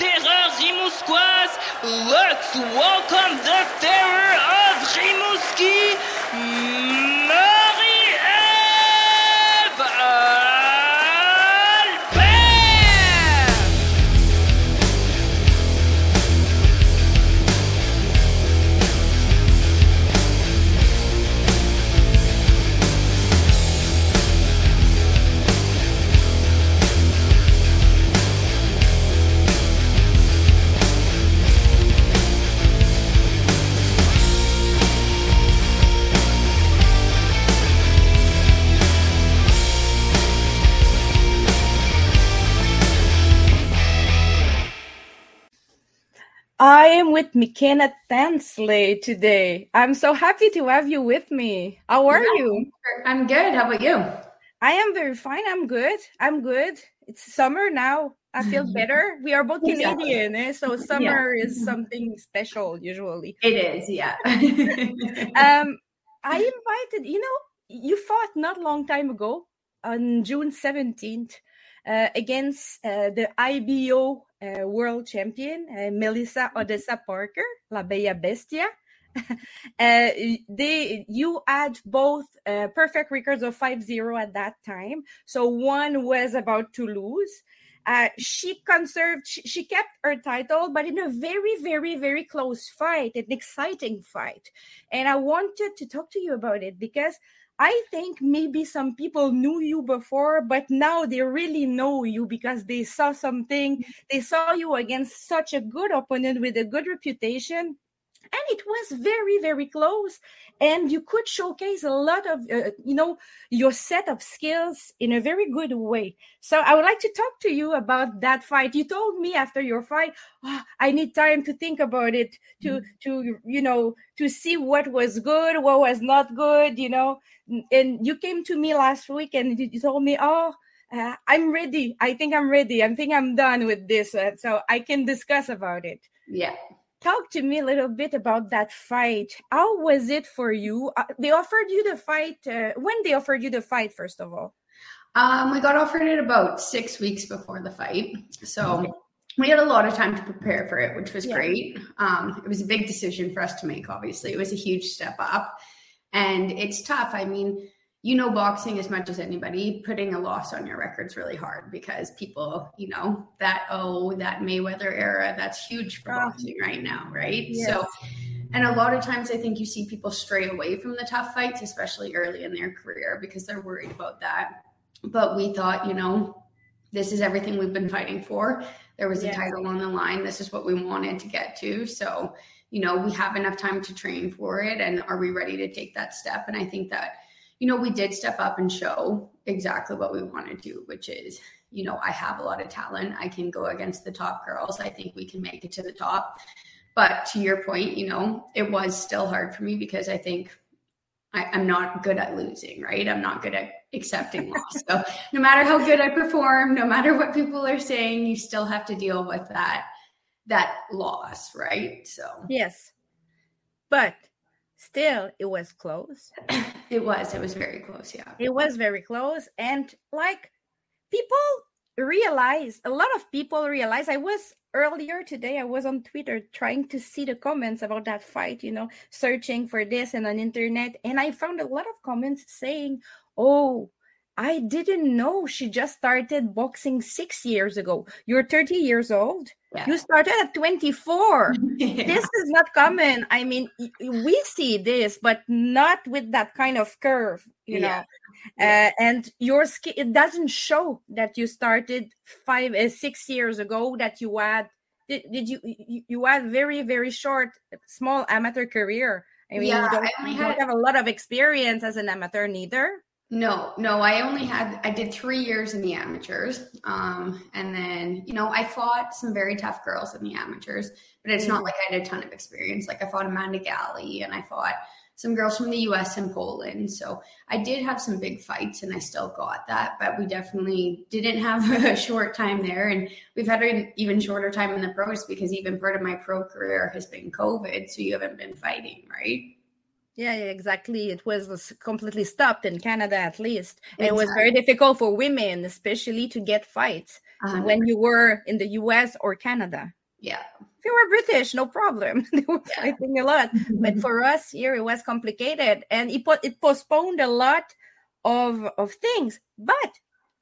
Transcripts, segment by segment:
terreur. Let's welcome the terror of Rimouski, am with McKenna Tansley today. I'm so happy to have you with me. How are Yeah, you? I'm good. How about you? I am very fine. I'm good. I'm good. It's summer now. I feel better. We are both Exactly. Canadian, eh? so summer is something special usually. It is, yeah. Um, I invited, you know, you fought not long time ago on June 17th uh, against uh, the IBO world champion, uh, Melissa Oddessa Parker, La Bella Bestia. uh, they you had both uh, perfect records of 5-0 at that time. So one was about to lose. Uh, she conserved she, she kept her title but in a very very very close fight an exciting fight. And I wanted to talk to you about it because I think maybe some people knew you before, but now they really know you because they saw something. They saw you against such a good opponent with a good reputation. And it was very, very close. And you could showcase a lot of, uh, you know, your set of skills in a very good way. So I would like to talk to you about that fight. You told me after your fight, "Oh, I need time to think about it, to, to, you know, to see what was good, what was not good, you know. And you came to me last week and you you told me, oh, uh, I'm ready. I think I'm ready. I think I'm done with this. Uh, so I can discuss about it. yeah. Talk to me a little bit about that fight. How was it for you? Uh, they offered you the fight. Uh, when they offered you the fight, first of all? Um, we got offered it about six weeks before the fight. So we had a lot of time to prepare for it, which was Yeah. great. Um, it was a big decision for us to make, obviously. It was a huge step up. And it's tough. I mean, you know boxing as much as anybody putting a loss on your record's really hard because people you know that oh that mayweather era that's huge for boxing right now right? Yes. so and a lot of times i think you see people stray away from the tough fights especially early in their career because they're worried about that. But we thought you know this is everything we've been fighting for. There was Yes. a title on the line. This is what we wanted to get to. So you know we have enough time to train for it and are we ready to take that step? And i think that you know, we did step up and show exactly what we want to do, which is, you know, I have a lot of talent. I can go against the top girls. I think we can make it to the top. But to your point, you know, it was still hard for me because I think I, I'm not good at losing, right? I'm not good at accepting loss. So no matter how good I perform, no matter what people are saying, you still have to deal with that that loss, right? So Yes. But still, it was close. it was, it was very close, yeah. It was very close. And like people realize, a lot of people realize, I was earlier today, I was on Twitter trying to see the comments about that fight, you know, searching for this and on internet. And I found a lot of comments saying, oh, I didn't know she just started boxing six years ago. You're 30 years old. Yeah. You started at 24 Yeah. this is not common. I mean, we see this, but not with that kind of curve, you Yeah. know. Uh, and your skill, it doesn't show that you started five, uh, six years ago. That you had, did, did you, you you had very very short, small amateur career. I mean, Yeah, you don't, I only you don't have a lot of experience as an amateur, neither. No, no, I only had I did three years in the amateurs. Um, and then, you know, I fought some very tough girls in the amateurs, but it's not like I had a ton of experience. Like I fought Amanda Galley and I fought some girls from the US and Poland. So I did have some big fights and I still got that, but we definitely didn't have a short time there. And we've had an even shorter time in the pros because even part of my pro career has been COVID. So you haven't been fighting, right? Yeah, exactly. It was completely stopped in Canada, at least. Exactly. it was very difficult for women, especially to get fights uh-huh. when you were in the US or Canada. Yeah. If you were British, no problem. they were yeah. fighting a lot. but for us here, it was complicated and it, put, it postponed a lot of, of things. But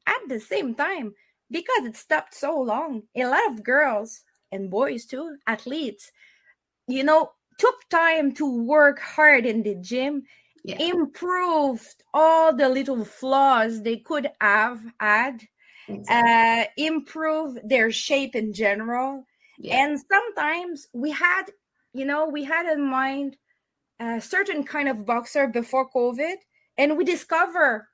at the same time, because it stopped so long, a lot of girls and boys too, athletes, you know, took time to work hard in the gym, yeah. improved all the little flaws they could have had, exactly. uh, improve their shape in general. Yeah. And sometimes we had, you know, we had in mind a certain kind of boxer before COVID, and we discover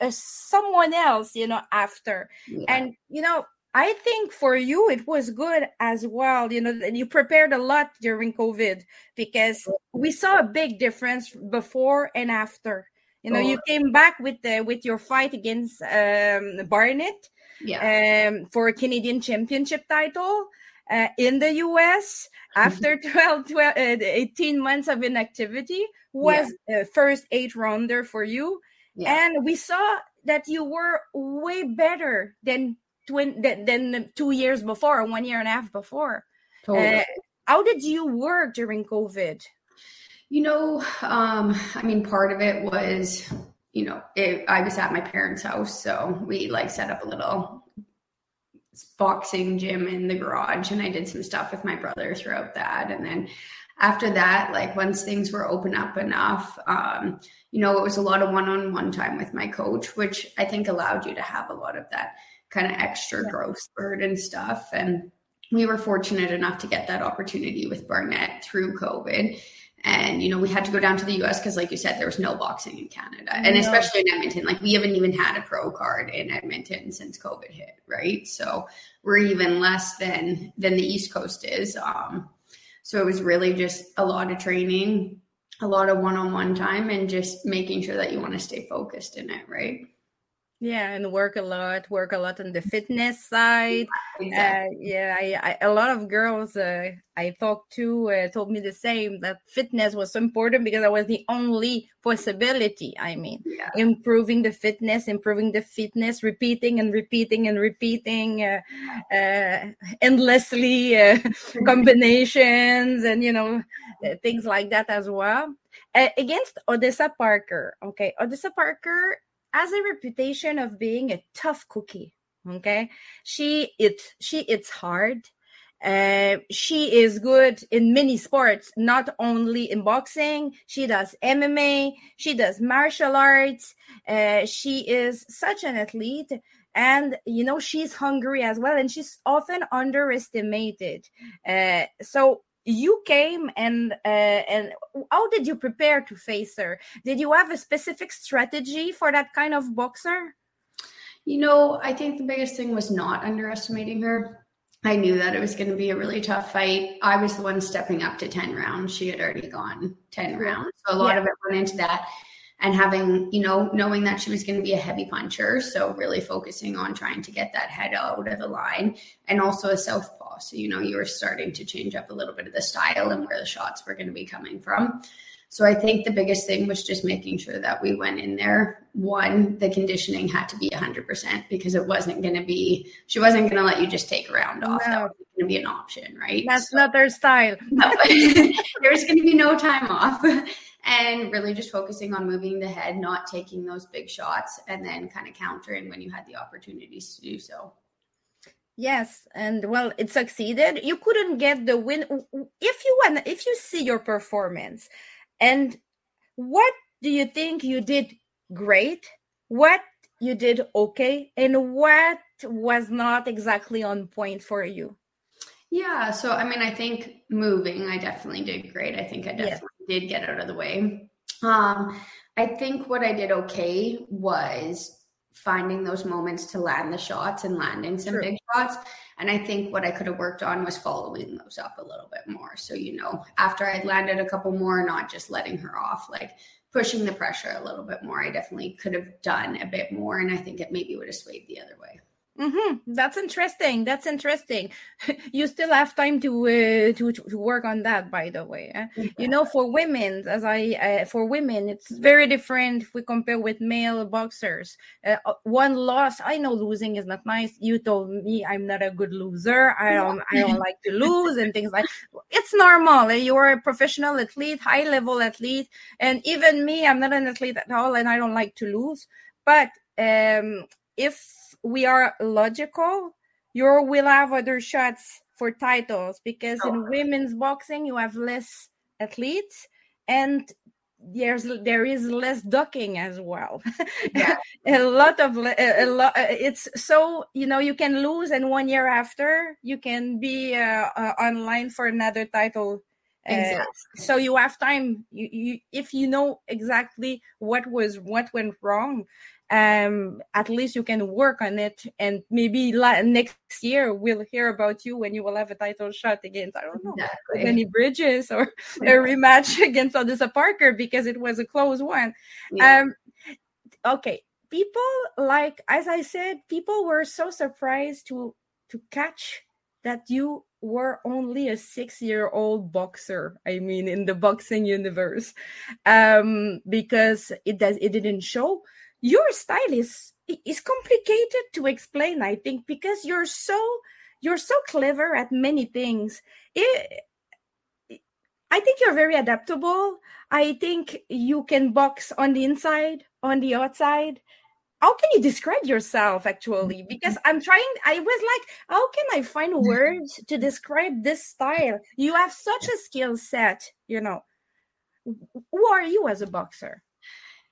uh, someone else, you know, after. Yeah. And, you know, I think for you it was good as well. You know, you prepared a lot during COVID because we saw a big difference before and after. You know, oh. you came back with the with your fight against um, Barnett, yeah. um, for a Canadian Championship title uh, in the US after 12, 12 uh, 18 months of inactivity was yeah. first eight rounder for you. Yeah. And we saw that you were way better than twin than, than two years before, one year and a half before. Totally. Uh, how did you work during COVID? You know, um, I mean, part of it was, you know, it, I was at my parents' house, so we like set up a little boxing gym in the garage, and I did some stuff with my brother throughout that, and then after that, like once things were open up enough, um, you know, it was a lot of one-on-one time with my coach, which I think allowed you to have a lot of that kind of extra yeah. growth spurt and stuff. And we were fortunate enough to get that opportunity with Barnett through COVID. And, you know, we had to go down to the US because, like you said, there was no boxing in Canada. And especially in Edmonton, like we haven't even had a pro card in Edmonton since COVID hit, right? So we're even less than than the East Coast is. Um, so it was really just a lot of training, a lot of one-on-one time and just making sure that you want to stay focused in it, right? Yeah, and work a lot, work a lot on the fitness side. Exactly. Uh, yeah, I, I, a lot of girls uh, I talked to uh, told me the same that fitness was so important because that was the only possibility. I mean, yeah. improving the fitness, improving the fitness, repeating and repeating and repeating uh, uh, endlessly uh, combinations and you know things like that as well. against Oddessa Parker, okay, Oddessa Parker has a reputation of being a tough cookie. Okay, she it she it's hard. Uh, she is good in many sports, not only in boxing. She does MMA. She does martial arts. Uh, she is such an athlete, and you know she's hungry as well, and she's often underestimated. Uh, so you came and uh, and how did you prepare to face her? Did you have a specific strategy for that kind of boxer? You know i think the biggest thing was not underestimating her. I knew that it was going to be a really tough fight. I was the one stepping up to 10 rounds. She had already gone 10 rounds so a lot yeah. of it went into that and having you know knowing that she was going to be a heavy puncher so really focusing on trying to get that head out of the line and also a southpaw so, you know, you were starting to change up a little bit of the style and where the shots were going to be coming from. So I think the biggest thing was just making sure that we went in there. One, the conditioning had to be 100% because it wasn't going to be, she wasn't going to let you just take a round off. No. That was going to be an option, right? That's so, not their style. No. There's going to be no time off. And really just focusing on moving the head, not taking those big shots, and then kind of countering when you had the opportunities to do so. Yes, and well, it succeeded. You couldn't get the win if you want. If you see your performance, and what do you think you did great? What you did okay, and what was not exactly on point for you? Yeah, so I mean, I think moving, I definitely did great. I think I definitely. Did get out of the way. Um, I think what I did okay was finding those moments to land the shots and landing some True. big shots. And I think what I could have worked on was following those up a little bit more. So, you know, after I'd landed a couple more, not just letting her off, like pushing the pressure a little bit more. I definitely could have done a bit more. And I think it maybe would have swayed the other way. Mm-hmm. That's interesting. That's interesting. you still have time to, uh, to to work on that. By the way, eh? yeah. you know, for women, as I uh, for women, it's very different if we compare with male boxers. Uh, uh, one loss, I know losing is not nice. You told me I'm not a good loser. I don't I don't like to lose and things like. It's normal. Eh? You're a professional athlete, high level athlete, and even me, I'm not an athlete at all, and I don't like to lose. But um, if we are logical, you will have other shots for titles because oh. in women's boxing you have less athletes and there's there is less ducking as well yeah. a lot of a, a lot it's so you know you can lose and one year after you can be uh, uh, online for another title uh, exactly. so you have time you, you if you know exactly what was what went wrong um, at least you can work on it and maybe la- next year we'll hear about you when you will have a title shot against i don't know exactly. Bridges or a rematch against Oddessa Parker because it was a close one yeah. um, okay people like as i said people were so surprised to to catch that you were only a six year old boxer i mean in the boxing universe um because it does it didn't show your style is is complicated to explain i think because you're so you're so clever at many things. It, i think you're very adaptable. I think you can box on the inside on the outside. How can you describe yourself actually? Because i'm trying i was like how can i find words to describe this style? You have such a skill set you know. Who are you as a boxer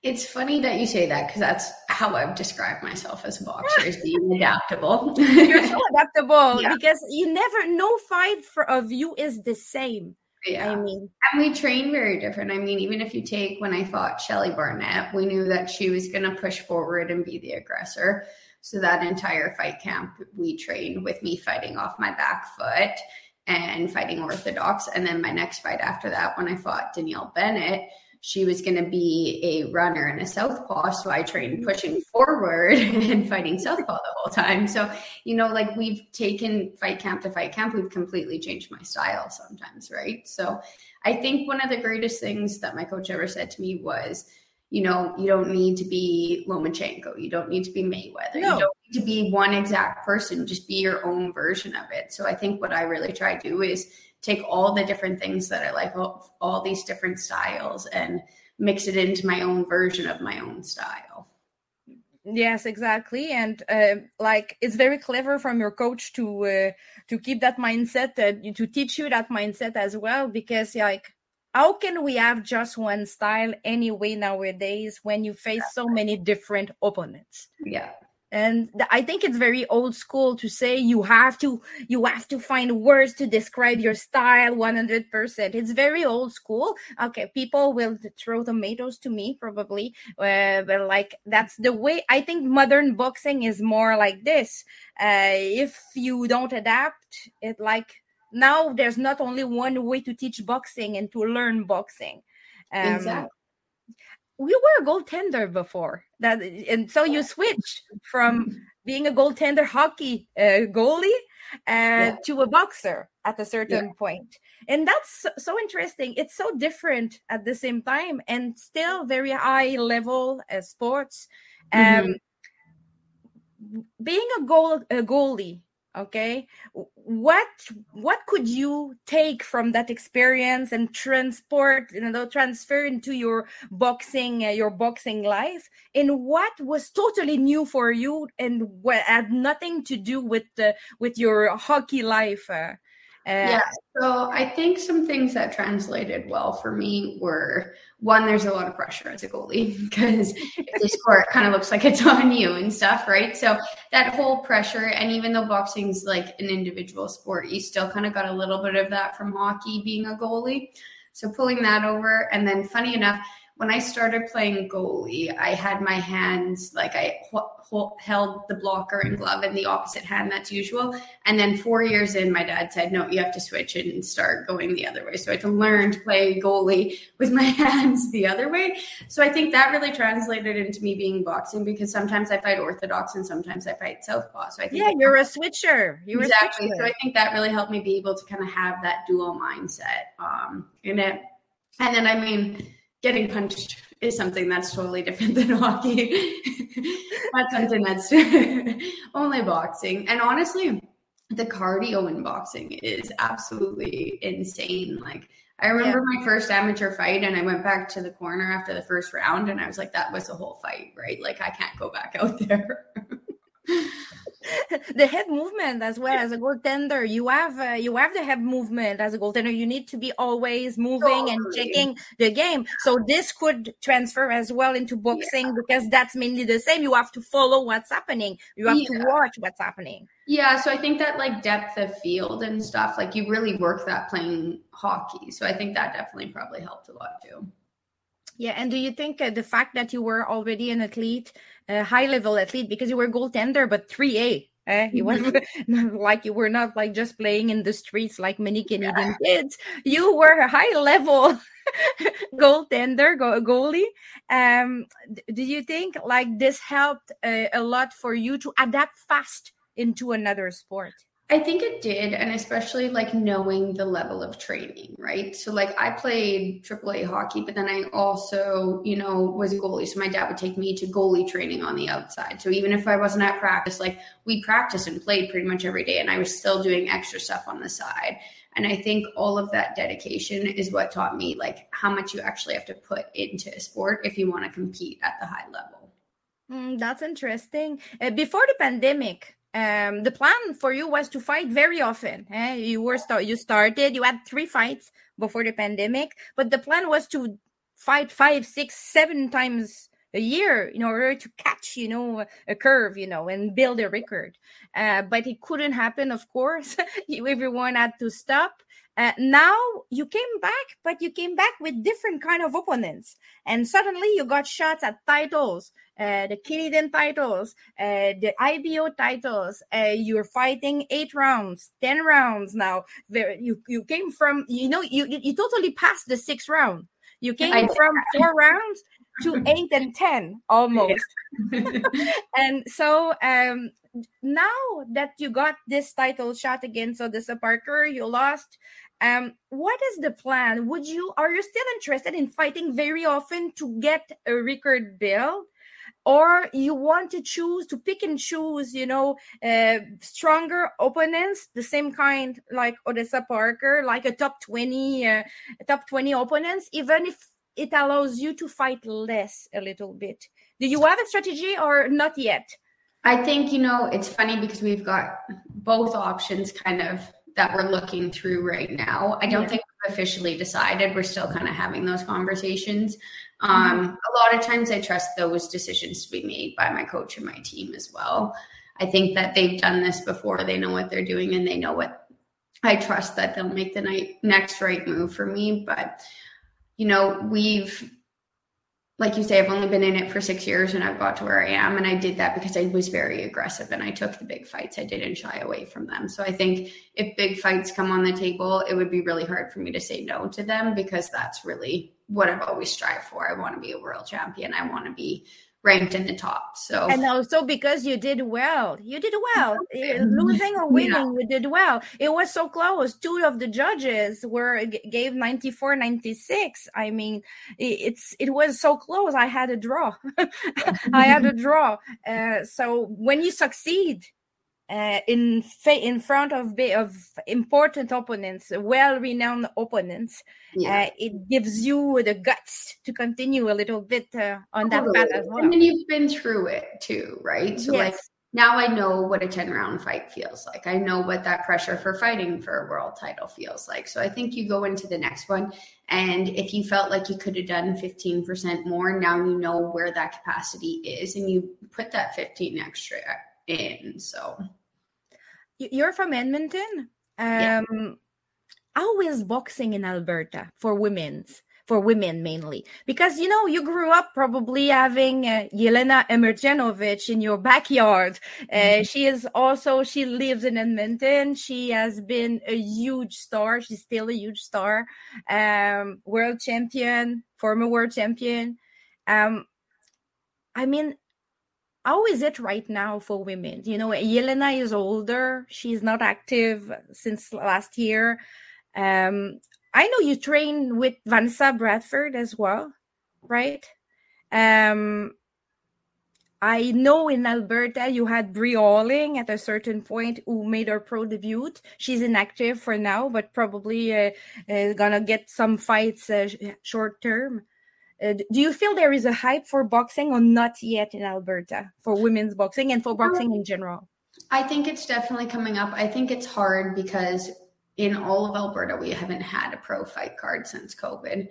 it's funny that you say that because that's how I've described myself as a boxer, is being adaptable. You're so adaptable yeah. because you never, no fight for, of you is the same. Yeah. I mean, and we train very different. I mean, even if you take when I fought Shelly Barnett, we knew that she was going to push forward and be the aggressor. So that entire fight camp, we trained with me fighting off my back foot and fighting orthodox. And then my next fight after that, when I fought Danielle Bennett, she was going to be a runner and a southpaw. So I trained pushing forward and fighting southpaw the whole time. So, you know, like we've taken fight camp to fight camp, we've completely changed my style sometimes, right? So I think one of the greatest things that my coach ever said to me was, you know, you don't need to be Lomachenko. You don't need to be Mayweather. No. You don't need to be one exact person. Just be your own version of it. So I think what I really try to do is take all the different things that I like, all, all these different styles, and mix it into my own version of my own style. Yes, exactly, and uh, like it's very clever from your coach to uh, to keep that mindset, uh, to teach you that mindset as well, because like how can we have just one style anyway nowadays when you face so many different opponents? Yeah and i think it's very old school to say you have to you have to find words to describe your style 100% it's very old school. Okay people will throw tomatoes to me probably uh, but like that's the way i think modern boxing is more like this. Uh, if you don't adapt it like now there's not only one way to teach boxing and to learn boxing. Um, exactly we were a goaltender before that and so you switch from being a goaltender hockey uh, goalie uh, yeah. to a boxer at a certain yeah. point. and that's so interesting it's so different at the same time and still very high level uh, sports um, mm-hmm. being a goal a goalie okay? What what could you take from that experience and transport you know transfer into your boxing uh, your boxing life and what was totally new for you and what had nothing to do with the with your hockey life uh, uh, yeah, so I think some things that translated well for me were one, there's a lot of pressure as a goalie because if they score, it kind of looks like it's on you and stuff, right? So that whole pressure, and even though boxing's like an individual sport, you still kind of got a little bit of that from hockey being a goalie. So pulling that over, and then funny enough, when I started playing goalie, I had my hands like I held the blocker and glove in the opposite hand that's usual. And then four years in, my dad said, no, you have to switch and start going the other way. So I had to learn to play goalie with my hands the other way. So I think that really translated into me being boxing because sometimes I fight orthodox and sometimes I fight southpaw. So I think yeah, you're a switcher. You're exactly. A switcher. So I think that really helped me be able to kind of have that dual mindset um, in it. And then I mean getting punched is something that's totally different than hockey. that's something that's only boxing. And honestly, the cardio in boxing is absolutely insane. Like I remember yeah. my first amateur fight and I went back to the corner after the first round and I was like, that was a whole fight, right? Like I can't go back out there. the head movement as well. As a goaltender you have uh, you have the head movement. As a goaltender you need to be always moving totally. and checking the game. So this could transfer as well into boxing yeah. because that's mainly the same. You have to follow what's happening. You have yeah. to watch what's happening. Yeah so i think that like depth of field and stuff like you really work that playing hockey. So i think that definitely probably helped a lot too. Yeah, and do you think uh, the fact that you were already an athlete, a high level athlete, because you were goaltender, but 3A, eh? you were like you were not like just playing in the streets like many Canadian yeah. kids. You were a high level goaltender, go- goalie. Um, do you think like this helped uh, a lot for you to adapt fast into another sport? I think it did, and especially like knowing the level of training, right? So, like, I played AAA hockey, but then I also, you know, was a goalie. So, my dad would take me to goalie training on the outside. So, even if I wasn't at practice, like, we practiced and played pretty much every day, and I was still doing extra stuff on the side. And I think all of that dedication is what taught me, like, how much you actually have to put into a sport if you want to compete at the high level. Mm, that's interesting. Uh, before the pandemic, um, the plan for you was to fight very often. Eh? You were you started, you had three fights before the pandemic, but the plan was to fight five, six, seven times a year in order to catch, you know, a curve, you know, and build a record. Uh, but it couldn't happen, of course. Everyone had to stop. Uh, now you came back, but you came back with different kind of opponents, and suddenly you got shots at titles, uh, the Canadian titles, uh, the IBO titles. Uh, you're fighting eight rounds, ten rounds now. There, you you came from, you know, you you totally passed the sixth round. You came from four rounds to eight and ten almost. and so um, now that you got this title shot against Oddessa Parker, you lost. Um, what is the plan? Would you are you still interested in fighting very often to get a record build? Or you want to choose to pick and choose, you know, uh, stronger opponents, the same kind like Oddessa Parker, like a top twenty, uh, top twenty opponents, even if it allows you to fight less a little bit. Do you have a strategy or not yet? I think, you know, it's funny because we've got both options kind of that we're looking through right now. I don't yeah. think we've officially decided. We're still kind of having those conversations. Um, mm-hmm. A lot of times I trust those decisions to be made by my coach and my team as well. I think that they've done this before. They know what they're doing and they know what I trust that they'll make the night, next right move for me. But, you know, we've like you say, I've only been in it for six years and I've got to where I am. And I did that because I was very aggressive and I took the big fights. I didn't shy away from them. So I think if big fights come on the table, it would be really hard for me to say no to them because that's really what I've always strived for. I want to be a world champion. I want to be ranked in the top. So and also because you did well, you did well. Losing or winning, yeah. you did well. It was so close. Two of the judges were gave 94, 96. I mean, it's it was so close. I had a draw. I had a draw. Uh, so when you succeed, uh, in fa- in front of of important opponents, well-renowned opponents, yeah. uh, it gives you the guts to continue a little bit uh, on that path as well. And then you've been through it too, right? So yes. like now I know what a 10 round fight feels like. I know what that pressure for fighting for a world title feels like. So I think you go into the next one. And if you felt like you could have done 15% more, now you know where that capacity is and you put that 15 extra in. So you're from Edmonton. Um, yeah. How is boxing in Alberta for women's? for women mainly because you know you grew up probably having uh, Jelena Mrdjenovich in your backyard. Uh, mm-hmm. She is also she lives in Edmonton. She has been a huge star. She's still a huge star. Um, world champion, former world champion. Um, I mean, how is it right now for women? You know, Jelena is older. She's not active since last year. Um, I know you train with Vanessa Bradford as well, right? Um, I know in Alberta you had Brie Alling at a certain point who made her pro debut. She's inactive for now, but probably uh, uh, gonna get some fights uh, short term. Uh, do you feel there is a hype for boxing or not yet in Alberta for women's boxing and for boxing in general? I think it's definitely coming up. I think it's hard because in all of Alberta, we haven't had a pro fight card since COVID.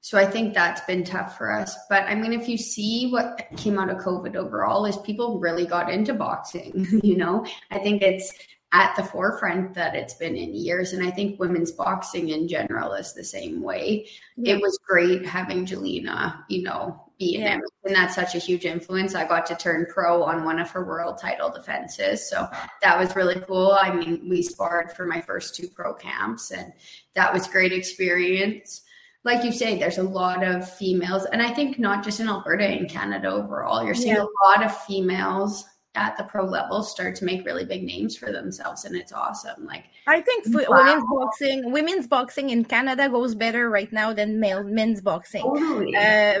So I think that's been tough for us. But I mean, if you see what came out of COVID overall, is people really got into boxing. you know, I think it's at the forefront that it's been in years. And I think women's boxing in general is the same way. Yeah. It was great having Jelena, you know, be in yeah. it. And that's such a huge influence. I got to turn pro on one of her world title defenses. So that was really cool. I mean, we sparred for my first two pro camps, and that was great experience. Like you say, there's a lot of females, and I think not just in Alberta, in Canada overall, you're seeing yeah. a lot of females at the pro level start to make really big names for themselves and it's awesome like i think wow. women's boxing women's boxing in canada goes better right now than male men's boxing totally. uh,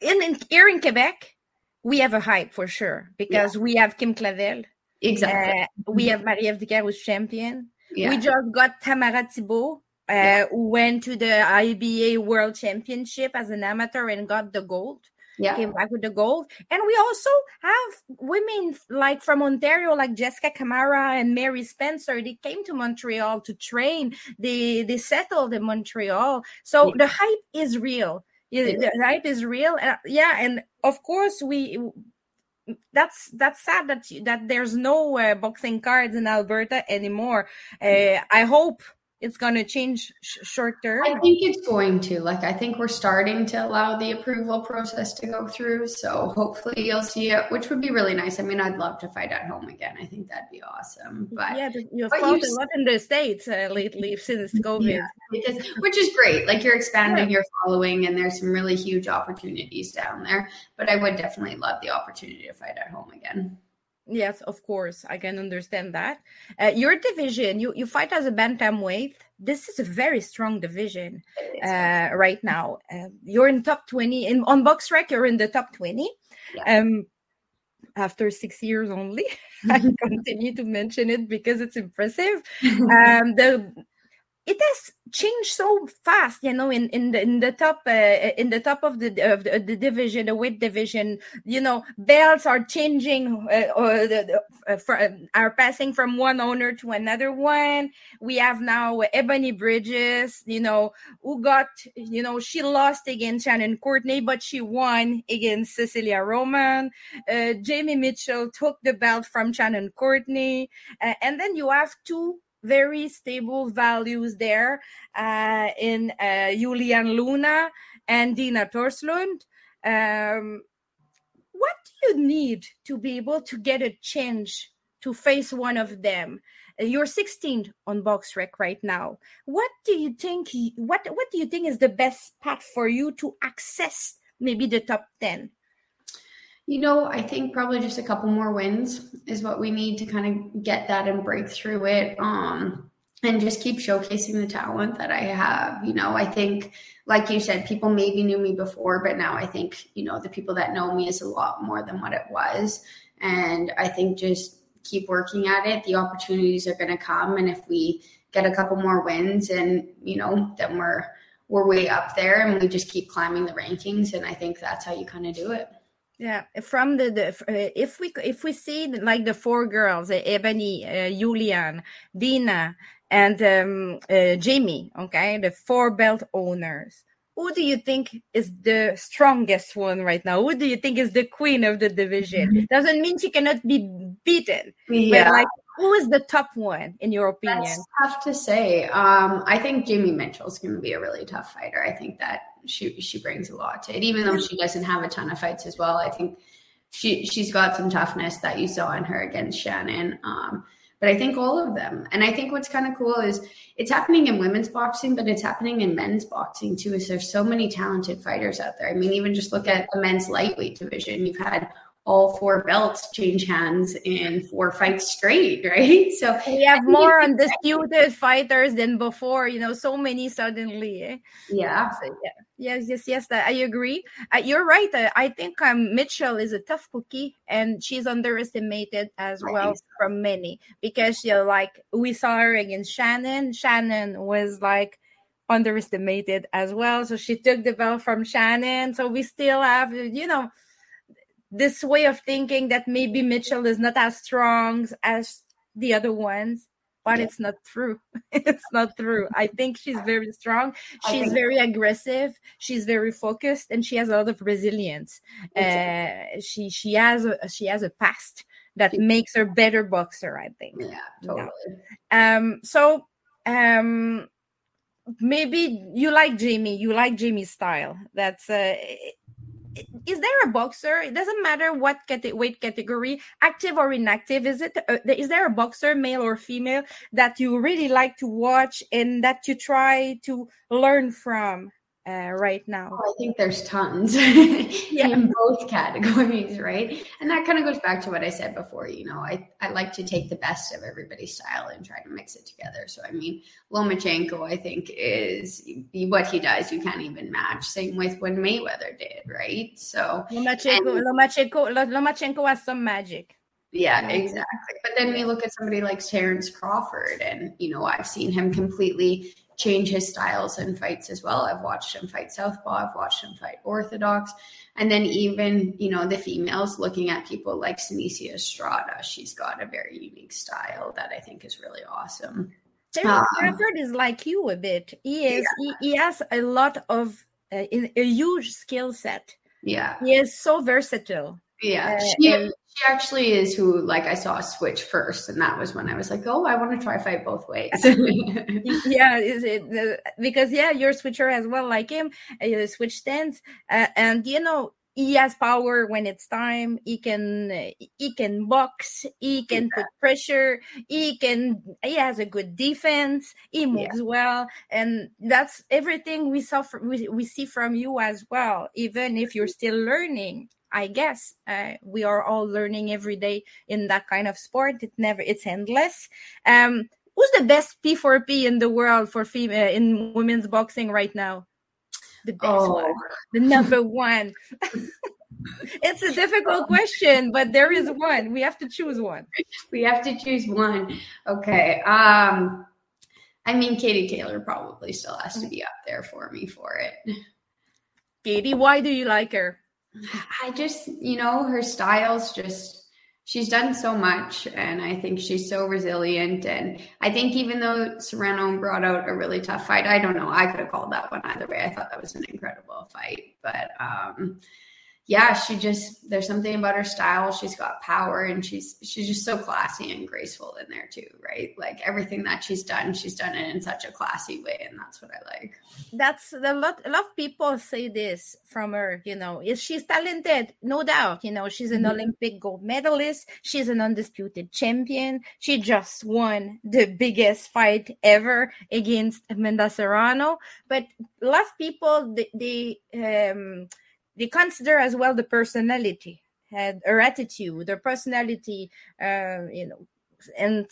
in, in here in Quebec, we have a hype for sure because yeah. we have Kim Clavel. Exactly. Uh, we have Dicaire who's champion. Yeah. We just got Tammara Thibeault, uh, yeah. who went to the IBA World Championship as an amateur and got the gold. Yeah. Came back with the gold. And we also have women like from Ontario, like Jessica Camara and Mary Spencer. They came to Montreal to train. They they settled in Montreal. So yeah. the hype is real yeah, right is real uh, yeah and of course we that's that's sad that that there's no uh, boxing cards in alberta anymore uh, i hope it's going to change sh- short term? I think it's going to. Like, I think we're starting to allow the approval process to go through. So hopefully you'll see it, which would be really nice. I mean, I'd love to fight at home again. I think that'd be awesome. But yeah, you've but fought you, a lot in the states uh, lately since COVID, yeah, because, which is great. Like you're expanding yeah. your following, and there's some really huge opportunities down there. But I would definitely love the opportunity to fight at home again. Yes, of course, I can understand that. Uh, your division, you you fight as a bantamweight. This is a very strong division uh, right now. Uh, you're in top twenty in on BoxRec. You're in the top twenty. Yeah. Um, after six years only, I continue to mention it because it's impressive. um, the it has changed so fast you know in in the in the top uh, in the top of the of the, the, division the weight division. You know belts are changing uh, or the, uh, for, uh, are passing from one owner to another one. We have now ebony bridges you know who got you know she lost against shannon courtney but she won against cecilia roman. Uh, jamie mitchell took the belt from shannon courtney. Uh, and then you have two very stable values there uh, in uh, Yulihan Luna and Dina Thorslund. Um, what do you need to be able to get a change to face one of them? You're 16th on BoxRec right now. What do you think? What What do you think is the best path for you to access maybe the top 10? You know, I think probably just a couple more wins is what we need to kind of get that and break through it. Um, and just keep showcasing the talent that I have. You know, I think, like you said, people maybe knew me before, but now I think, you know, the people that know me is a lot more than what it was. And I think just keep working at it. The opportunities are going to come. And if we get a couple more wins and, you know, then we're, we're way up there and we just keep climbing the rankings. And I think that's how you kind of do it. Yeah, from the, the uh, if we if we see like the four girls, uh, Ebony, uh, Yulihan, Dina, and um, uh, Jamie, okay, the four belt owners. Who do you think is the strongest one right now? Who do you think is the queen of the division? Mm-hmm. Doesn't mean she cannot be beaten. Yeah. But like who is the top one in your opinion? That's tough to say. Um, I think Jamie Mitchell is going to be a really tough fighter. I think that she she brings a lot to it, even though she doesn't have a ton of fights as well. I think she she's got some toughness that you saw in her against Shannon. Um, but I think all of them. And I think what's kind of cool is it's happening in women's boxing, but it's happening in men's boxing too. Is there's so many talented fighters out there. I mean, even just look at the men's lightweight division. You've had all four belts change hands in four fights straight, right? So we have more undisputed fighters than before, you know, so many suddenly. Eh? Yeah. So, yeah. Yes, yes, yes. I agree. Uh, you're right. Uh, I think um, Mitchell is a tough cookie, and she's underestimated as well from many because you know, like we saw her against Shannon. Shannon was like underestimated as well, so she took the belt from Shannon. So we still have, you know, this way of thinking that maybe Mitchell is not as strong as the other ones, but yeah. it's not true. it's not true. I think she's very strong. She's very aggressive. She's very focused, and she has a lot of resilience. Uh, she she has a she has a past that makes her better boxer. I think. Yeah, totally. Um. So um maybe you like Jamie, you like Jamie's style. That's uh is there a boxer? It doesn't matter what weight category, active or inactive. Is it? Uh, is there a boxer, male or female, that you really like to watch and that you try to learn from? Uh, right now? Oh, I think there's tons yeah. in both categories, right? And that kind of goes back to what I said before. You know, I, I like to take the best of everybody's style and try to mix it together. So, I mean, Lomachenko, I think, is what he does, you can't even match. Same with what Mayweather did, right? So, Lomachenko, and, Lomachenko, Lomachenko has some magic. Yeah, exactly. But then we look at somebody like Terence Crawford, and you know, I've seen him completely change his styles and fights as well. I've watched him fight Southpaw, I've watched him fight Orthodox. And then even, you know, the females looking at people like Seniesa Estrada, she's got a very unique style that I think is really awesome. Terence um, is like you a bit. He is yeah. he, he, has a lot of uh, a huge skill set. Yeah. He is so versatile. Yeah. Uh, she, and, she actually is who like I saw switch first, and that was when I was like, oh, I want to try fight both ways. yeah, is it because yeah, you're switcher as well, like him. Uh, switch stance, uh, and you know he has power when it's time. He can he can box. He can yeah. put pressure. He can. He has a good defense. He moves yeah. well, and that's everything we saw. From, we we see from you as well. Even if you're still learning, I guess uh, we are all learning every day in that kind of sport. It never, it's endless. Um, who's the best P4P in the world for female in women's boxing right now? The best oh. one, the number one. it's a difficult question, but there is one. We have to choose one. We have to choose one. Okay. Um, I mean, Katie Taylor probably still has to be up there for me for it. Katie, why do you like her? I just, you know, her style's just she's done so much and I think she's so resilient. And I think even though Serrano brought out a really tough fight, I don't know, I could have called that one either way. I thought that was an incredible fight. But um yeah, she just there's something about her style. She's got power and she's she's just so classy and graceful in there too, right? Like everything that she's done, she's done it in such a classy way, and that's what I like. That's a lot a lot of people say this from her, you know. Is she's talented, no doubt. You know, she's an mm-hmm. Olympic gold medalist, she's an undisputed champion. She just won the biggest fight ever against Amanda Serrano. But a lot of people they, they um they consider as well the personality and her attitude their personality uh, you know and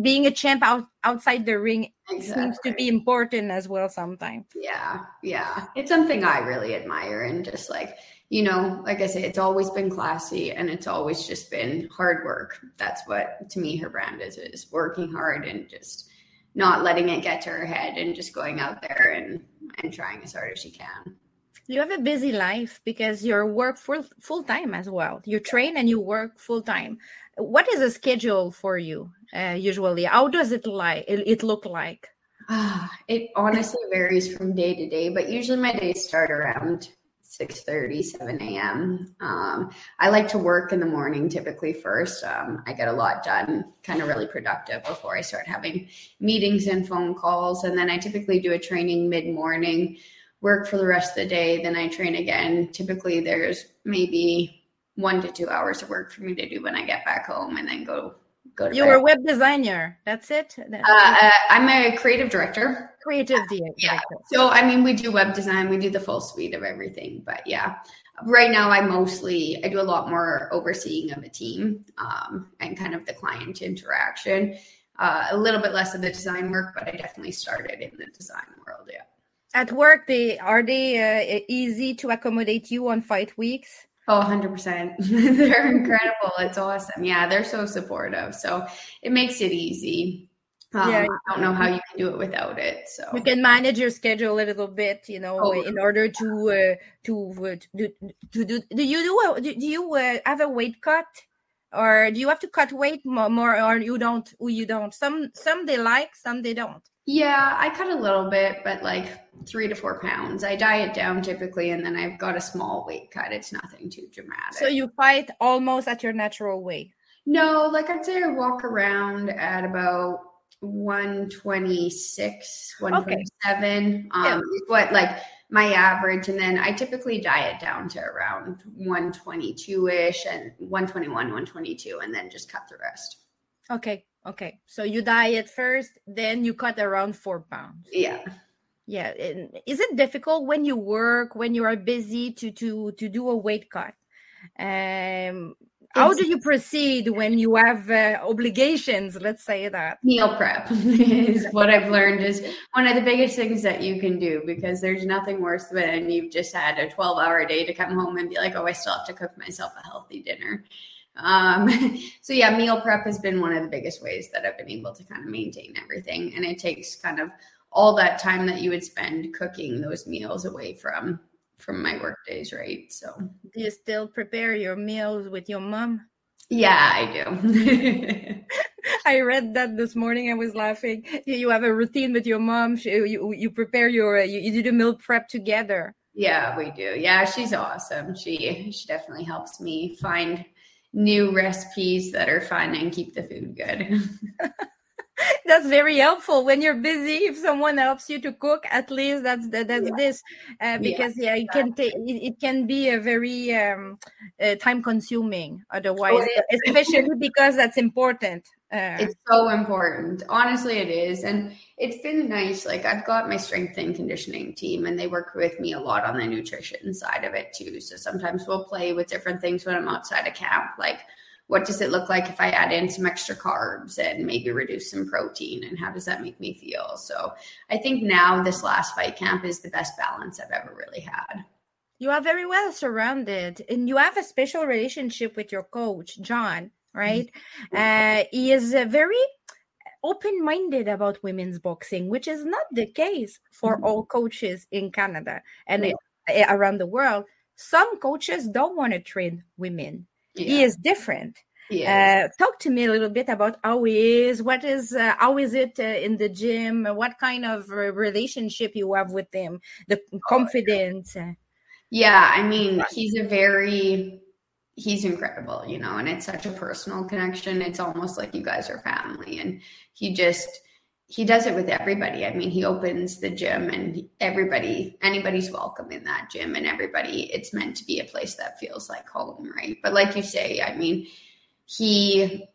being a champ out, outside the ring exactly. seems to be important as well sometimes. Yeah yeah. It's something i really admire and just like you know like i say it's always been classy and it's always just been hard work. That's what to me her brand is is working hard and just not letting it get to her head and just going out there and and trying as hard as she can you have a busy life because you work full full time as well. You train and you work full time. What is a schedule for you uh, usually? How does it like it, it look like? Uh, it honestly varies from day to day, but usually my days start around 6 30 7 a.m um, i like to work in the morning typically first um, i get a lot done kind of really productive before i start having meetings and phone calls and then i typically do a training mid-morning work for the rest of the day then i train again. Typically there's maybe one to two hours of work for me to do when i get back home and then go go to you're a web designer. That's it? Uh, uh, i'm a creative director. Creative director. Yeah. So i mean we do web design. We do the full suite of everything but yeah. Right now i mostly i do a lot more overseeing of a team um, and kind of the client interaction. Uh, a little bit less of the design work but i definitely started in the design world yeah at work they are they uh, easy to accommodate you on fight weeks Oh, 100%. they're incredible. It's awesome. Yeah, they're so supportive. So it makes it easy. Um, yeah. I don't know how you can do it without it. So you can manage your schedule a little bit, you know, oh. in order to uh, to uh, do, to do. Do you do a, do you uh, have a weight cut, or do you have to cut weight more, more or you don't? Or you don't. Some some they like, some they don't. Yeah, I cut a little bit, but like three to four pounds. I diet down typically, and then I've got a small weight cut. It's nothing too dramatic. So you fight almost at your natural weight? No, like I'd say I walk around at about 126, 127. Okay. Um, yeah. what like my average, and then I typically diet down to around 122 ish and 121, 122, and then just cut the rest. Okay. Okay. So you diet first, then you cut around four pounds. Yeah. Yeah. Is it difficult when you work, when you are busy to to to do a weight cut? Um how do you proceed when you have uh, obligations let's say that meal prep is what i've learned is one of the biggest things that you can do because there's nothing worse than you've just had a 12 hour day to come home and be like oh i still have to cook myself a healthy dinner um, so yeah, meal prep has been one of the biggest ways that I've been able to kind of maintain everything. And it takes kind of all that time that you would spend cooking those meals away from from my work days, right? So do you still prepare your meals with your mom? Yeah, I do. I read that this morning. I was laughing. You have a routine with your mom. You you prepare your you, you do the meal prep together. Yeah, we do. Yeah, she's awesome. She she definitely helps me find new recipes that are fun and keep the food good. that's very helpful when you're busy if someone helps you to cook at least that's that's yeah. this uh, because yeah, yeah it can take it, it, can be a very um, uh, time consuming otherwise oh, especially because that's important uh, it's so important. Honestly, it is. And it's been nice. Like, I've got my strength and conditioning team, and they work with me a lot on the nutrition side of it, too. So sometimes we'll play with different things when I'm outside of camp. Like, what does it look like if I add in some extra carbs and maybe reduce some protein? And how does that make me feel? So I think now this last fight camp is the best balance I've ever really had. You are very well surrounded, and you have a special relationship with your coach, John right? Mm-hmm. Uh, he is uh, very open minded about women's boxing, which is not the case for mm-hmm. all coaches in Canada and yeah. around the world. Some coaches don't want to train women. Yeah. He is different. Uh, talk to me a little bit about how he is. What is uh, how is it uh, in the gym? What kind of relationship you have with him? The confidence. Uh yeah, I mean, he's a very he's incredible, you know, and it's such a personal connection. It's almost like you guys are family. And he just, he does it with everybody. I mean, he opens the gym and everybody, anybody's welcome in that gym and everybody, it's meant to be a place that feels like home, right? But like you say, I mean, he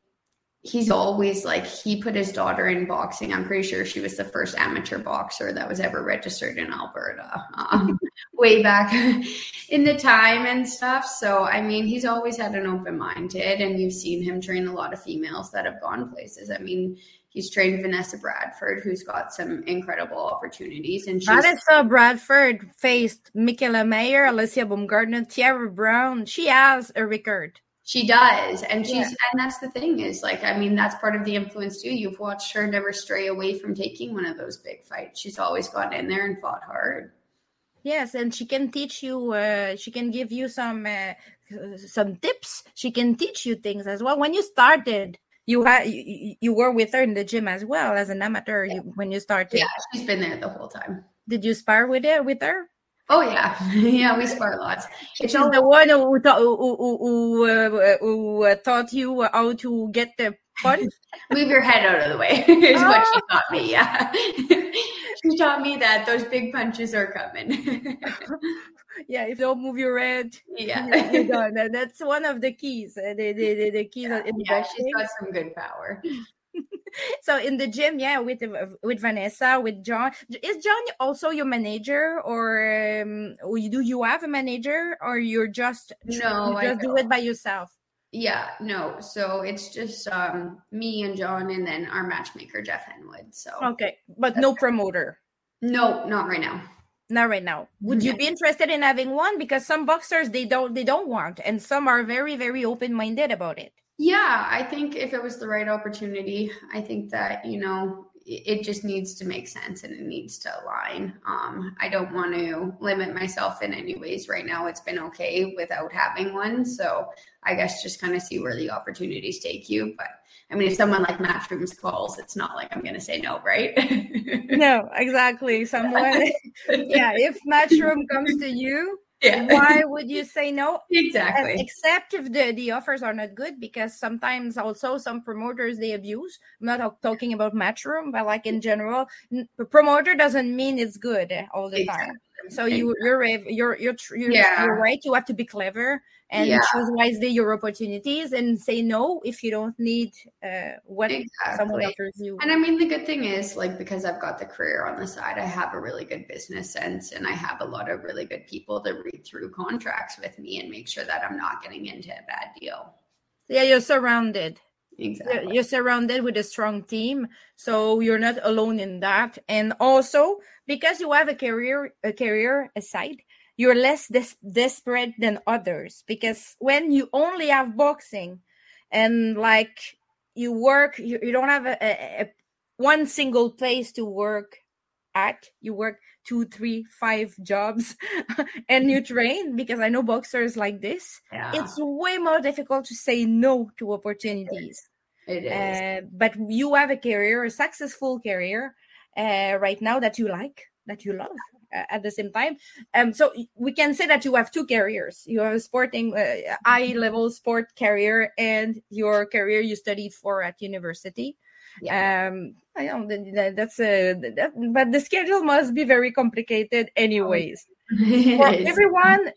he's always like he put his daughter in boxing. I'm pretty sure she was the first amateur boxer that was ever registered in Alberta, um, way back in the time and stuff. So I mean, he's always had an open minded and you've seen him train a lot of females that have gone places. I mean. He's trained Vanessa Bradford, who's got some incredible opportunities. And Vanessa Bradford faced Mikaela Mayer, alycia baumgardner Tiara Brown. She has a record. She does. And she's, yeah. and that's the thing is like, I mean, that's part of the influence too. You've watched her never stray away from taking one of those big fights. She's always gone in there and fought hard. Yes. And she can teach you, uh, she can give you some, uh, some tips. She can teach you things as well. When you started, you had you, you were with her in the gym as well as an amateur yeah. you, when you started. Yeah, she's been there the whole time. Did you spar with it with her? Oh yeah, yeah, we spar lots. She's the one who th- who who, who, uh, who uh, taught you how to get the punch. Move your head out of the way is what she taught me. Yeah, she taught me that those big punches are coming. yeah, if you don't move your head, yeah, you're done. And that's one of the keys. Uh, the, the, the, the keys yeah, in yeah she's got some good power. so in the gym, yeah, with with Vanessa, with John, is John also your manager, or um, do you have a manager, or you're just no, you just do it by yourself? Yeah, no. So it's just um me and John, and then our matchmaker Jeff Henwood. So okay, but no promoter. No, not right now. Not right now. Would you be interested in having one? Because some boxers they don't they don't want, and some are very very open minded about it. Yeah, I think if it was the right opportunity, I think that, you know, it just needs to make sense and it needs to align. Um, I don't want to limit myself in any ways right now. It's been okay without having one. So I guess just kind of see where the opportunities take you. But I mean, if someone like Matchrooms calls, it's not like I'm going to say no, right? no, exactly. Someone, yeah, if Matchroom comes to you, yeah. why would you say no exactly except if the, the offers are not good because sometimes also some promoters they abuse i'm not talking about matchroom but like in general promoter doesn't mean it's good all the exactly. time so you you're you're you're you're, yeah. you're right you have to be clever and Yeah. choose wisely your opportunities and say no if you don't need uh, what someone offers you And I mean, the good thing is, like, because I've got the career on the side, I have a really good business sense and I have a lot of really good people that read through contracts with me and make sure that I'm not getting into a bad deal. yeah you're surrounded Exactly. You're surrounded with a strong team so you're not alone in that and also because you have a career a career aside you're less des- desperate than others because when you only have boxing and like you work you, you don't have a, a, a one single place to work at you work two three five jobs and you train because i know boxers like this Yeah, it's way more difficult to say no to opportunities it is. uh, but you have a career, a successful career, uh, right now that you like, that you love. At the same time, um, so we can say that you have two careers. You have a sporting, uh, high level sport career, and your career you studied for at university. Um, I that- that's a, that, but the schedule must be very complicated, anyways. For everyone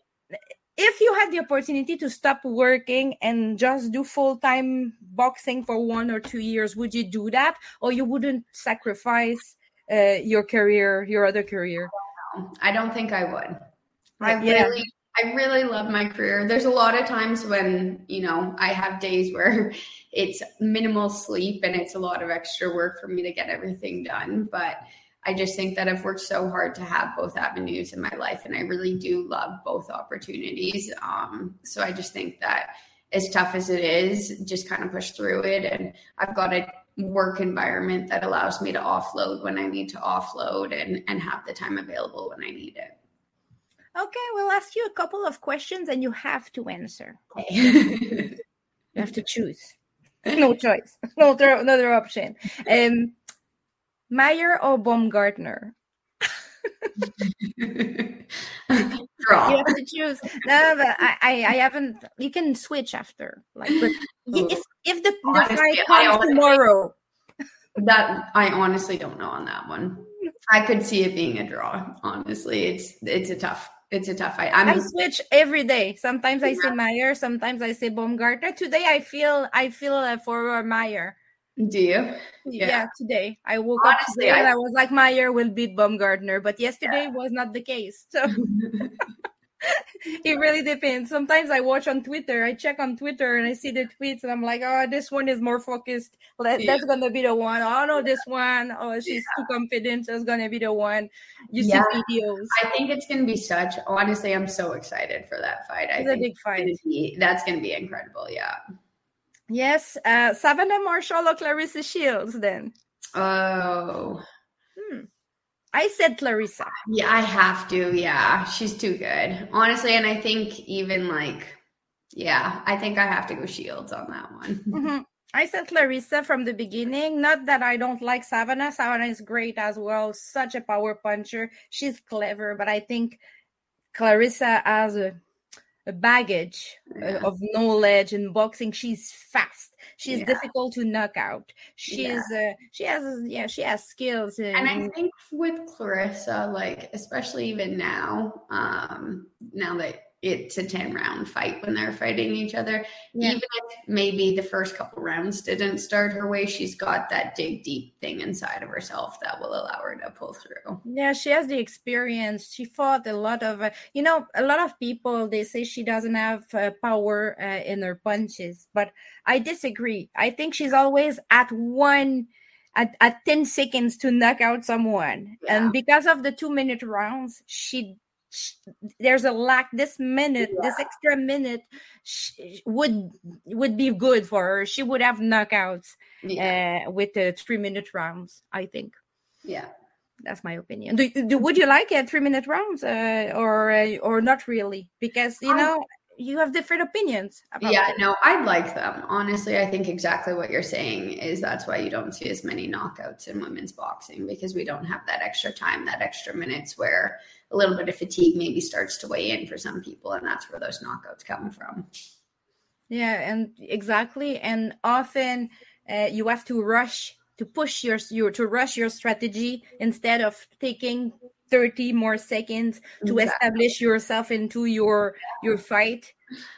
if you had the opportunity to stop working and just do full-time boxing for one or two years would you do that? Or you wouldn't sacrifice uh, your career your other career I don't think I would. I Yeah. really, I really love my career. There's a lot of times when you know I have days where it's minimal sleep and it's a lot of extra work for me to get everything done. But I just think that I've worked so hard to have both avenues in my life, and I really do love both opportunities. Um, so I just think that as tough as it is, just kind of push through it. And I've got a work environment that allows me to offload when I need to offload and, and have the time available when I need it. okay we'll ask you a couple of questions and you have to answer Okay. you have to choose no choice no other, another option um mayer or baumgardner. You have to choose. No, but I, I, I haven't. You can switch after, like, if if the, the Honestly, fight I comes tomorrow, That I honestly don't know on that one. I could see it being a draw. Honestly, it's it's a tough it's a tough fight. I'm I switch every day. Sometimes I say Mayer, sometimes I say Baumgardner. Today I feel I feel uh, for Mayer. Do you? Yeah. Yeah. today I woke Honestly, up today I- and I was like Mayer will beat Baumgardner, but yesterday was not the case. So it really depends. Sometimes I watch on Twitter, I check on Twitter and I see the tweets and I'm like, oh, this one is more focused. That, Yeah. That's gonna be the one. Oh no, this one. Oh, she's too confident. That's gonna be the one. You Yeah. see videos. I think it's gonna be such honestly, I'm so excited for that fight. I It's a big fight. be- that's gonna be incredible. Yeah. Yes, uh, Savannah Marshall or Claressa Shields. Then Oh. Hmm. I said Claressa. Yeah, I have to. Yeah, she's too good. Honestly, and I think even like, yeah, I think I have to go Shields on that one. Mhm. I said Claressa from the beginning. Not that I don't like Savannah. Savannah is great as well. Such a power puncher. She's clever, but I think Claressa has a baggage uh, yeah. of knowledge in boxing. She's fast. She's yeah. difficult to knock out. She's yeah. uh, she has yeah she has skills. In, and I think with claressa like especially even now, um, now that it's a 10 round fight when they're fighting each other. Yeah. Even if maybe the first couple rounds didn't start her way, she's got that dig deep thing inside of herself that will allow her to pull through. Yeah, she has the experience. She fought a lot of, uh, you know, a lot of people, they say she doesn't have uh, power uh, in her punches, but I disagree. I think she's always at one. At, at 10 seconds to knock out someone. Yeah. And because of the two minute rounds, she there's a lack this minute yeah. this extra minute would would be good for her. She would have knockouts yeah. uh, with the three minute rounds i think. Yeah. That's my opinion. Do, do would you like it three minute rounds uh, or uh, or not really? Because you know you have different opinions. yeah, them. no, I like them. Honestly, I think exactly what you're saying is that's why you don't see as many knockouts in women's boxing because we don't have that extra time, that extra minutes where a little bit of fatigue maybe starts to weigh in for some people, and that's where those knockouts come from. Yeah, and exactly, and often uh, you have to rush to push your, your to rush your strategy instead of taking 30 more seconds to exactly. establish yourself into your your fight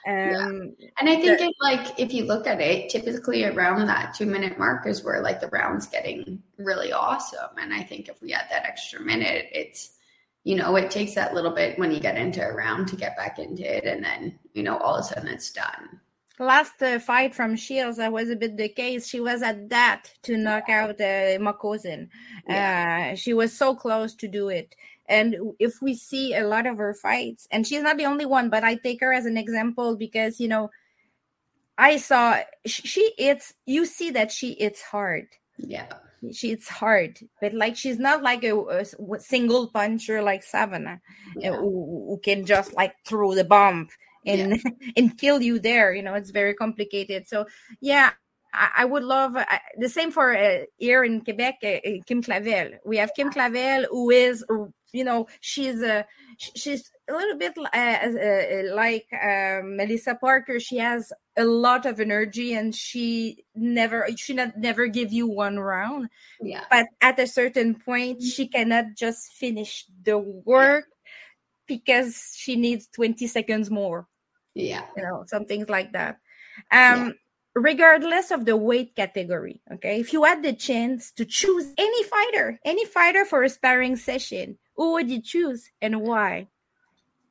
um yeah. and i think the, it, like if you look at it typically around that two minute mark is where like the round's getting really awesome and i think if we add that extra minute it's you know it takes that little bit when you get into a round to get back into it and then you know all of a sudden it's done last uh, fight from Shields, that was a bit the case. She was at that to knock out uh, Makkosen. Yeah. Uh, she was so close to do it. And if we see a lot of her fights, and she's not the only one, but I take her as an example because, you know, I saw she it's you see that she it's hard. Yeah. She it's hard, but like she's not like a, a single puncher like Savannah yeah. who, who, can just like throw the bomb and yeah. and kill you there you know it's very complicated so yeah I, I would love uh, the same for uh, here in Quebec, uh, uh Kim Clavel. We have Kim Clavel, who is, you know, she's a she's a little bit uh, uh, like Melissa Parker. She has a lot of energy, and she never she not never give you one round. Yeah. But at a certain point, she cannot just finish the work because she needs twenty seconds more yeah. You know some things like that. Um yeah. regardless of the weight category okay if you had the chance to choose any fighter any fighter for a sparring session who would you choose and why?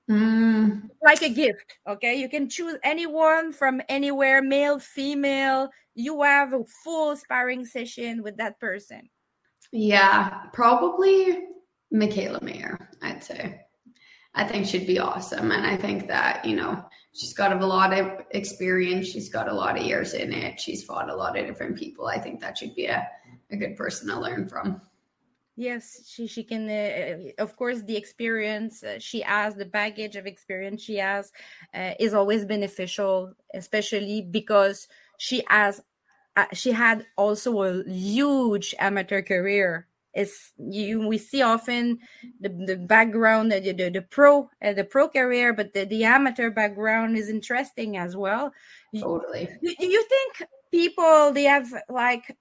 Mm. like a gift okay? You can choose anyone from anywhere male female you have a full sparring session with that person. Yeah probably mikaela mayer i'd say I think she'd be awesome. And I think that, you know, she's got a lot of experience. She's got a lot of years in it. She's fought a lot of different people. I think that should be a, a good person to learn from. Yes, she she can. Uh, of course, the experience uh, she has, the baggage of experience she has, uh, is always beneficial, especially because she has uh, she had also a huge amateur career is you we see often the, the background the, the, the pro uh, the pro career but the, the amateur background is interesting as well. Totally. you, you think people they have like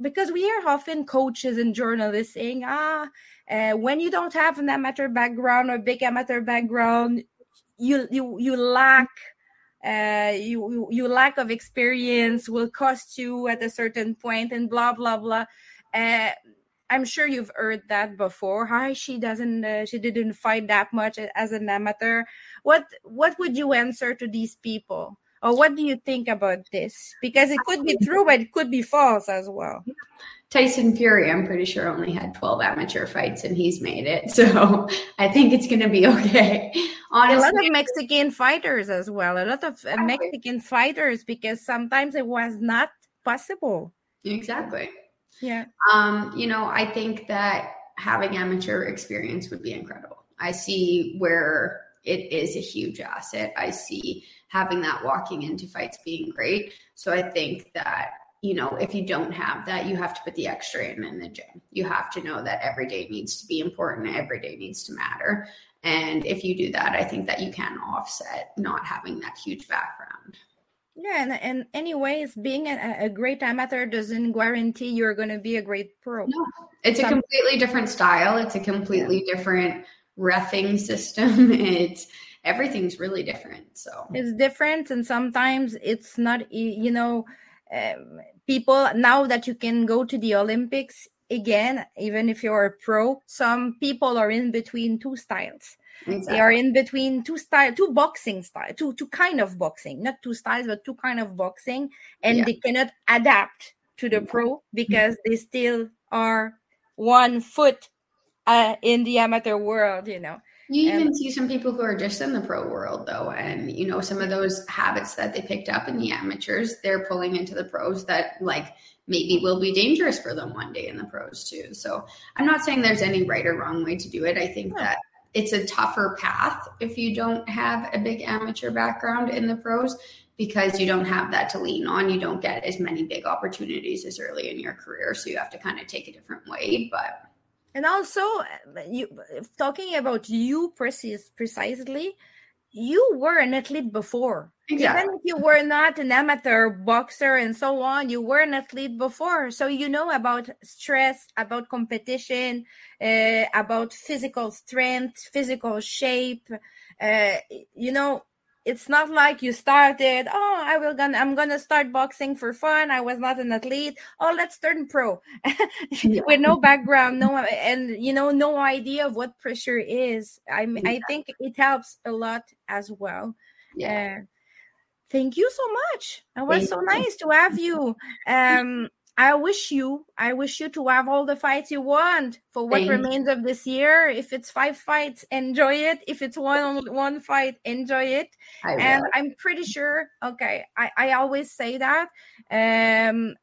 because we hear often coaches and journalists saying ah uh, when you don't have an amateur background or big amateur background you you you lack uh you you lack of experience will cost you at a certain point and blah blah blah. Uh I'm sure you've heard that before. Hi, she doesn't, uh, she didn't fight that much as an amateur. What, what would you answer to these people? Or what do you think about this? Because it could be true, but it could be false as well. Tyson Fury, I'm pretty sure only had 12 amateur fights and he's made it. So I think it's going to be okay. Honestly, a lot of Mexican fighters as well. A lot of uh, Mexican fighters because sometimes it was not possible. Exactly. Yeah. Um, you know, I think that having amateur experience would be incredible. I see where it is a huge asset. I see having that walking into fights being great. So I think that, you know, if you don't have that, you have to put the extra in in the gym. You have to know that every day needs to be important, every day needs to matter. And if you do that, I think that you can offset not having that huge background. Yeah, and, and anyways, being a, a great amateur doesn't guarantee you're going to be a great pro. No, it's Some, a completely different style. It's a completely yeah. different refing system. It's everything's really different. So it's different, and sometimes it's not. You know, um, people now that you can go to the Olympics again, even if you're a pro, some people are in between two styles. Exactly. They are in between two style, two boxing style, two two kind of boxing, not two styles, but two kind of boxing, and yeah. they cannot adapt to the pro because they still are one foot uh, in the amateur world, you know. You even and, see some people who are just in the pro world though, and you know some of those habits that they picked up in the amateurs, they're pulling into the pros that like maybe will be dangerous for them one day in the pros too. So I'm not saying there's any right or wrong way to do it. I think that it's a tougher path if you don't have a big amateur background in the pros because you don't have that to lean on. You don't get as many big opportunities as early in your career, so you have to kind of take a different way. But and also, you talking about you precis- precisely, you were an athlete before. Exactly. Even if you were not an amateur boxer and so on, you were an athlete before. So you know about stress, about competition, uh, about physical strength, physical shape. Uh, you know, it's not like you started oh i will gonna i'm gonna start boxing for fun. I was not an athlete. Oh let's turn pro. With no background no and you know no idea of what pressure is. I yeah. i think it helps a lot as well. Yeah. Uh, thank you so much. It was thank so you. nice to have you. Um I wish you, I wish you to have all the fights you want for what Thanks. remains of this year. If it's five fights, enjoy it. If it's one one fight, enjoy it. and I'm pretty sure. Okay, I I always say that. Um,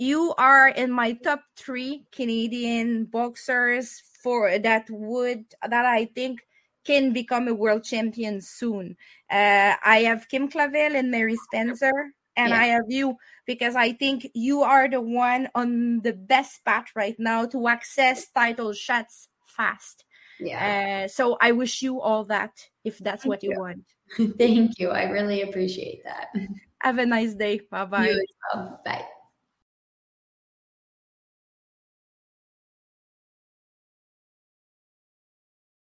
you are in my top three Canadian boxers for that would that I think can become a world champion soon. Uh, I have Kim Clavel and Mary Spencer, and yeah. I have you because I think you are the one on the best path right now to access title shots fast. Yeah. Uh, so I wish you all that if that's Thank what you, you want. Thank you. I really appreciate that. Have a nice day. Bye bye. Bye.